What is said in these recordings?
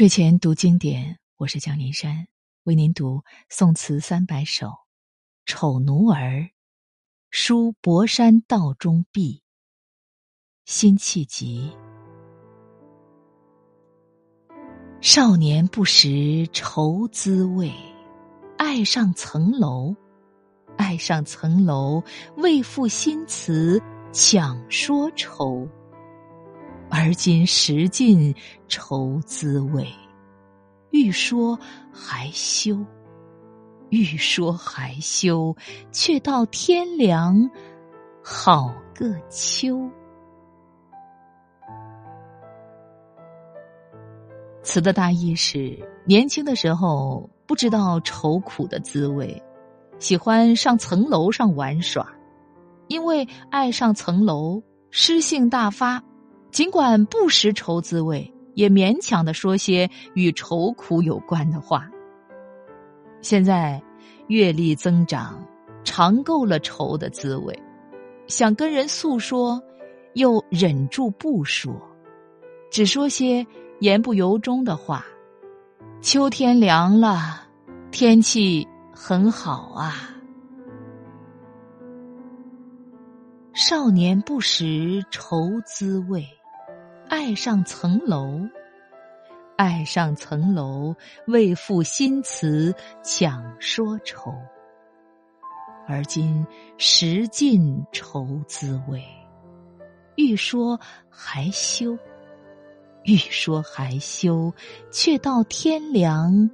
睡前读经典，我是江林山，为您读宋词三百首《丑奴儿》。书博山道中壁，辛弃疾。少年不识愁滋味，爱上层楼，爱上层楼，为赋新词强说愁。而今识尽愁滋味，欲说还休，欲说还休，却道天凉好个秋。词的大意是：年轻的时候不知道愁苦的滋味，喜欢上层楼上玩耍，因为爱上层楼，诗性大发。尽管不识愁滋味，也勉强的说些与愁苦有关的话。现在阅历增长，尝够了愁的滋味，想跟人诉说，又忍住不说，只说些言不由衷的话。秋天凉了，天气很好啊。少年不识愁滋味。爱上层楼，爱上层楼，为赋新词强说愁。而今识尽愁滋味，欲说还休，欲说还休，却道天凉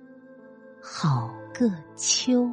好个秋。